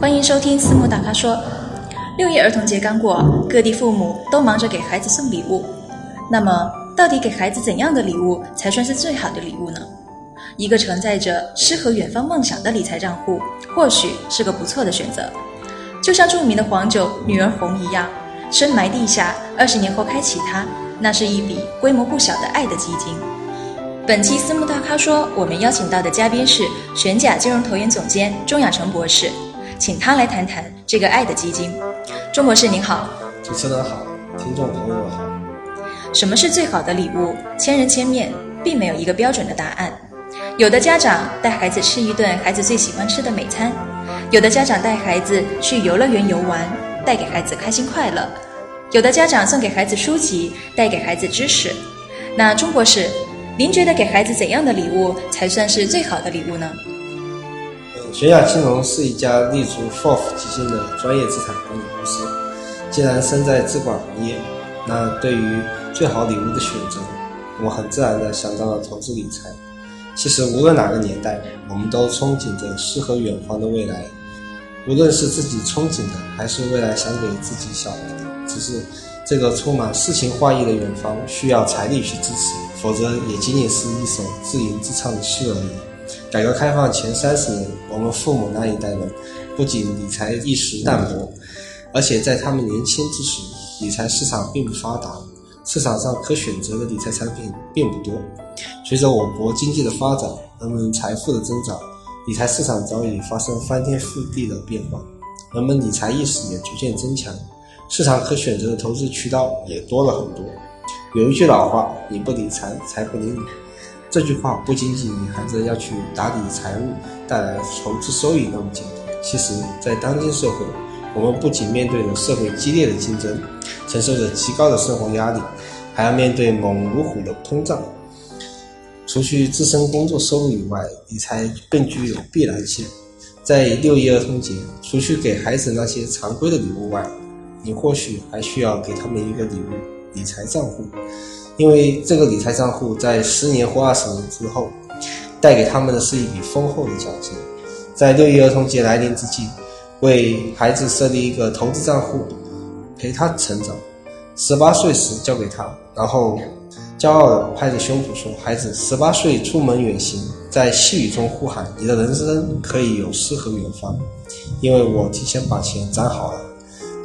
欢迎收听私募大咖说。六一儿童节刚过，各地父母都忙着给孩子送礼物，那么。到底给孩子怎样的礼物才算是最好的礼物呢？一个承载着诗和远方梦想的理财账户，或许是个不错的选择。就像著名的黄酒“女儿红”一样，深埋地下，二十年后开启它，那是一笔规模不小的爱的基金。本期私募大咖说，我们邀请到的嘉宾是玄甲金融投研总监钟亚成博士，请他来谈谈这个爱的基金。钟博士您好，主持人好，听众朋友们好。什么是最好的礼物？千人千面，并没有一个标准的答案。有的家长带孩子吃一顿孩子最喜欢吃的美餐，有的家长带孩子去游乐园游玩，带给孩子开心快乐；有的家长送给孩子书籍，带给孩子知识。那钟博士，您觉得给孩子怎样的礼物才算是最好的礼物呢？呃，玄雅金融是一家立足 FOF 基金的专业资产管理公司。既然身在资管行业，那对于最好礼物的选择，我很自然地想到了投资理财。其实无论哪个年代，我们都憧憬着诗和远方的未来。无论是自己憧憬的，还是未来想给自己小孩的，只是这个充满诗情画意的远方需要财力去支持，否则也仅仅是一首自吟自唱的诗而已。改革开放前三十年，我们父母那一代人不仅理财意识淡薄，而且在他们年轻之时，理财市场并不发达。市场上可选择的理财产品并不多。随着我国经济的发展，人们财富的增长，理财市场早已发生翻天覆地的变化，人们理财意识也逐渐增强，市场可选择的投资渠道也多了很多。有一句老话：“你不理财，财不理你。”这句话不仅仅隐含着要去打理财务带来投资收益那么简单。其实，在当今社会，我们不仅面对着社会激烈的竞争，承受着极高的生活压力，还要面对猛如虎的通胀。除去自身工作收入以外，理财更具有必然性。在六一儿童节，除去给孩子那些常规的礼物外，你或许还需要给他们一个礼物——理财账户。因为这个理财账户在十年或二十年之后，带给他们的是一笔丰厚的奖金。在六一儿童节来临之际，为孩子设立一个投资账户。陪他成长，十八岁时交给他，然后骄傲地拍着胸脯说：“孩子，十八岁出门远行，在细雨中呼喊，你的人生可以有诗和远方，因为我提前把钱攒好了。”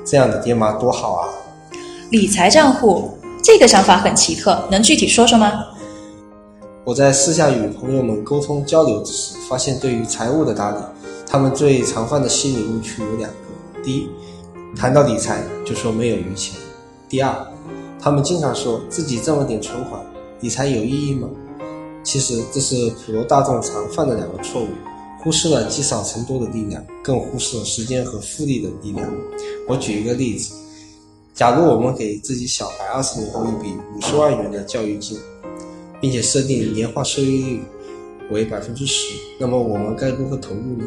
这样的爹妈多好啊！理财账户这个想法很奇特，能具体说说吗？我在私下与朋友们沟通交流之时，发现对于财务的打理，他们最常犯的心理误区有两个：第一，谈到理财就说没有余钱。第二，他们经常说自己这么点存款，理财有意义吗？其实这是普罗大众常犯的两个错误，忽视了积少成多的力量，更忽视了时间和复利的力量。我举一个例子，假如我们给自己小孩二十年后一笔五十万元的教育金，并且设定年化收益率为百分之十，那么我们该如何投入呢？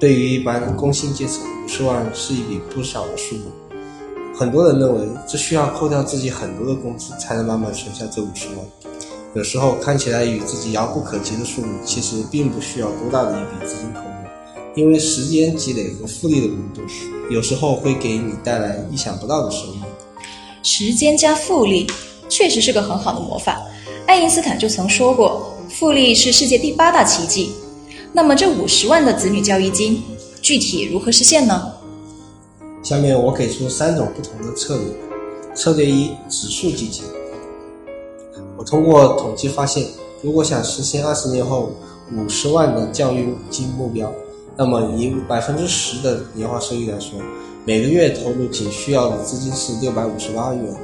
对于一般工薪阶层，五十万是一笔不小的数目。很多人认为，这需要扣掉自己很多的工资，才能慢慢存下这五十万。有时候看起来与自己遥不可及的数目，其实并不需要多大的一笔资金投入，因为时间积累和复利的轮动，有时候会给你带来意想不到的收益。时间加复利，确实是个很好的魔法。爱因斯坦就曾说过，复利是世界第八大奇迹。那么这五十万的子女教育金具体如何实现呢？下面我给出三种不同的策略。策略一：指数基金。我通过统计发现，如果想实现二十年后五十万的教育金目标，那么以百分之十的年化收益来说，每个月投入仅需要的资金是六百五十八元，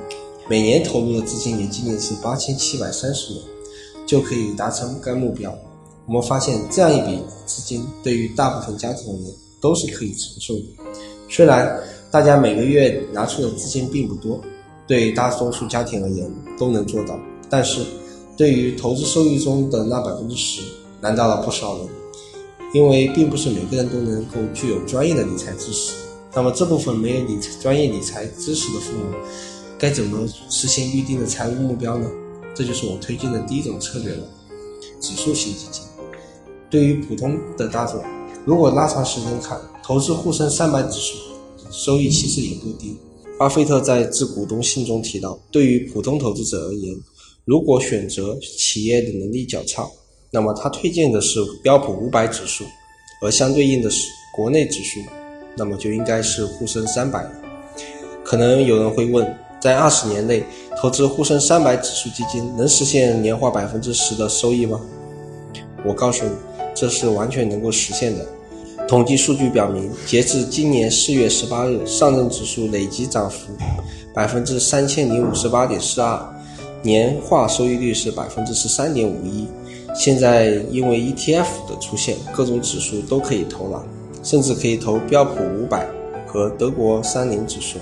每年投入的资金也仅仅是八千七百三十元，就可以达成该目标。我们发现，这样一笔资金对于大部分家庭而言，都是可以承受的。虽然大家每个月拿出的资金并不多，对大多数家庭而言都能做到，但是对于投资收益中的那百分之十，难到了不少人。因为并不是每个人都能够具有专业的理财知识，那么这部分没有理财专业理财知识的父母，该怎么实现预定的财务目标呢？这就是我推荐的第一种策略了——指数型基金。对于普通的大众，如果拉长时间看，投资沪深三百指数，收益其实也不低。巴菲特在致股东信中提到，对于普通投资者而言，如果选择企业的能力较差，那么他推荐的是标普五百指数，而相对应的是国内指数，那么就应该是沪深三百了。可能有人会问，在二十年内投资沪深三百指数基金能实现年化百分之十的收益吗？我告诉你，这是完全能够实现的。统计数据表明，截至今年四月十八日，上证指数累计涨幅百分之三千零五十八点四二，年化收益率是百分之十三点五一。现在因为 ETF 的出现，各种指数都可以投了，甚至可以投标普五百和德国三零指数。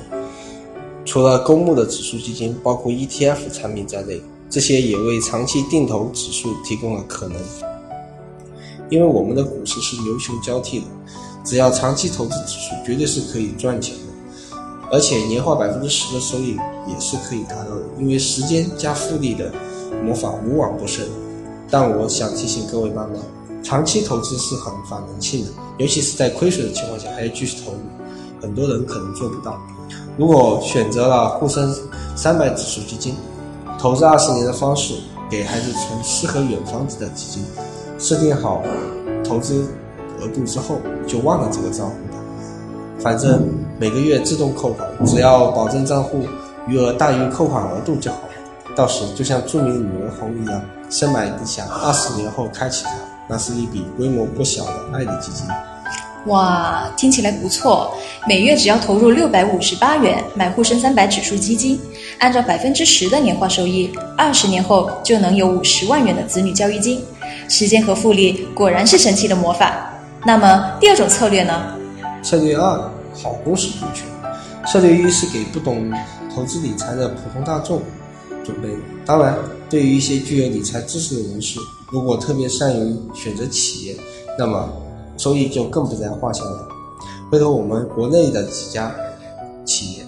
除了公募的指数基金，包括 ETF 产品在内，这些也为长期定投指数提供了可能。因为我们的股市是牛熊交替的，只要长期投资指数，绝对是可以赚钱的，而且年化百分之十的收益也是可以达到的。因为时间加复利的魔法无往不胜。但我想提醒各位妈妈，长期投资是很反人性的，尤其是在亏损的情况下还要继续投入，很多人可能做不到。如果选择了沪深三百指数基金，投资二十年的方式，给孩子存适合远方子的基金，设定好投资额度之后，就忘了这个账户吧。反正每个月自动扣款，只要保证账户余额大于扣款额度就好。到时就像著名女人红一样，深买理想，二十年后开启它，那是一笔规模不小的爱的基金。哇，听起来不错！每月只要投入六百五十八元买沪深三百指数基金，按照百分之十的年化收益，二十年后就能有五十万元的子女教育金。时间和复利果然是神奇的魔法。那么第二种策略呢？策略二，好公司股权。策略一是给不懂投资理财的普通大众。准备的。当然，对于一些具有理财知识的人士，如果特别善于选择企业，那么收益就更不在话下了。回头我们国内的几家企业，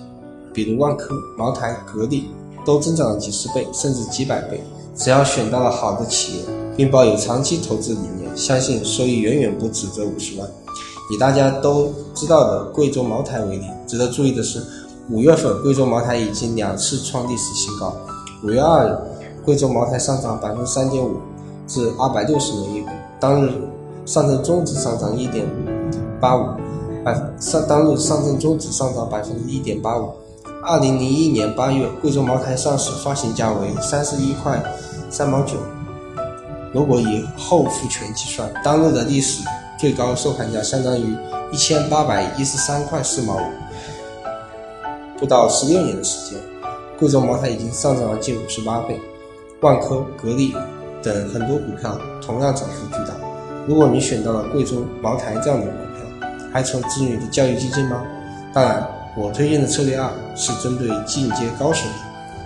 比如万科、茅台、格力，都增长了几十倍甚至几百倍。只要选到了好的企业，并抱有长期投资理念，相信收益远远不止这五十万。以大家都知道的贵州茅台为例，值得注意的是，五月份贵州茅台已经两次创历史新高。五月二日，贵州茅台上涨百分之三点五，至二百六十元一股。当日上证综指上涨一点八五，百上当日上证综指上涨百分之一点八五。二零零一年八月，贵州茅台上市发行价为三十一块三毛九，如果以后复权计算，当日的历史最高收盘价相当于一千八百一十三块四毛五。不到十六年的时间。贵州茅台已经上涨了近五十八倍，万科、格力等很多股票同样涨幅巨大。如果你选到了贵州茅台这样的股票，还愁子女的教育基金吗？当然，我推荐的策略二是针对进阶高手。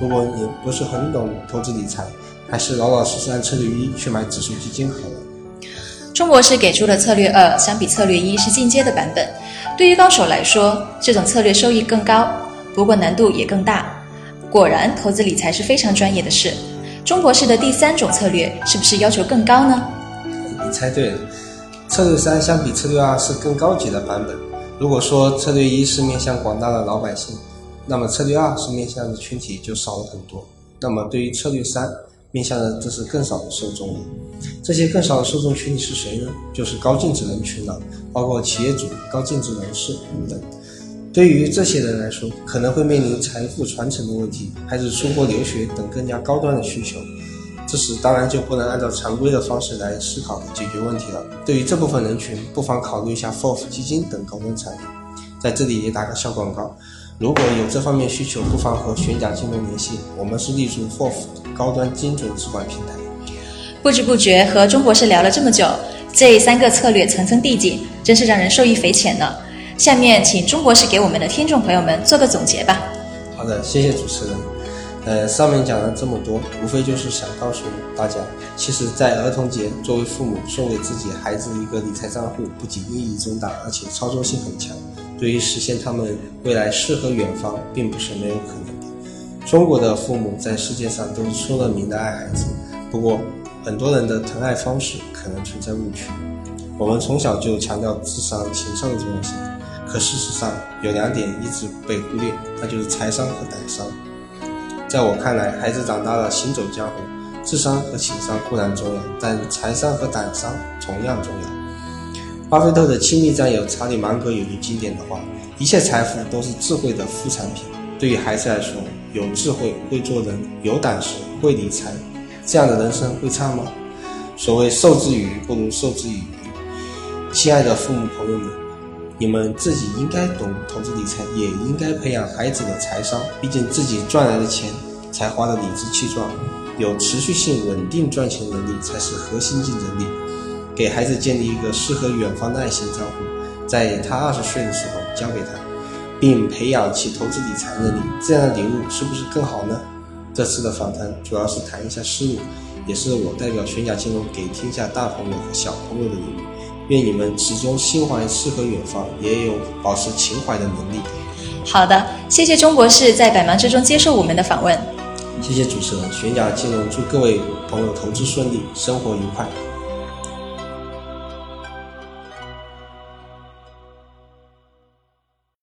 如果你不是很懂投资理财，还是老老实实按策略一去买指数基金好了。钟博士给出的策略二，相比策略一是进阶的版本。对于高手来说，这种策略收益更高，不过难度也更大。果然，投资理财是非常专业的事。中国式的第三种策略是不是要求更高呢？你猜对了，策略三相比策略二是更高级的版本。如果说策略一是面向广大的老百姓，那么策略二是面向的群体就少了很多。那么对于策略三，面向的这是更少的受众了。这些更少的受众群体是谁呢？就是高净值人群了，包括企业主、高净值人士等。对于这些人来说，可能会面临财富传承的问题，还是出国留学等更加高端的需求。这时当然就不能按照常规的方式来思考解决问题了。对于这部分人群，不妨考虑一下 FOF 基金等高端产品。在这里也打个小广告，如果有这方面需求，不妨和玄甲金融联系，我们是立足 FOF 高端精准资管平台。不知不觉和钟博士聊了这么久，这三个策略层层递进。真是让人受益匪浅呢。下面请钟博士给我们的听众朋友们做个总结吧。好的，谢谢主持人。呃，上面讲了这么多，无非就是想告诉大家，其实，在儿童节，作为父母送给自己孩子一个理财账户，不仅意义重大，而且操作性很强。对于实现他们未来诗和远方，并不是没有可能。中国的父母在世界上都是出了名的爱孩子，不过很多人的疼爱方式可能存在误区。我们从小就强调智商、情商的重要性，可事实上有两点一直被忽略，那就是财商和胆商。在我看来，孩子长大了，行走江湖，智商和情商固然重要，但财商和胆商同样重要。巴菲特的亲密战友查理芒格有句经典的话：“一切财富都是智慧的副产品。”对于孩子来说，有智慧、会做人、有胆识、会理财，这样的人生会差吗？所谓授之以鱼，不如授之以渔。亲爱的父母朋友们。你们自己应该懂投资理财，也应该培养孩子的财商。毕竟自己赚来的钱才花得理直气壮，有持续性、稳定赚钱能力才是核心竞争力。给孩子建立一个适合远方的爱心账户，在他二十岁的时候交给他，并培养其投资理财能力，这样的礼物是不是更好呢？这次的访谈主要是谈一下思路，也是我代表全甲金融给天下大朋友和小朋友的礼物。愿你们始终心怀诗和远方，也有保持情怀的能力。好的，谢谢钟博士在百忙之中接受我们的访问。谢谢主持人，玄甲金融祝各位朋友投资顺利，生活愉快。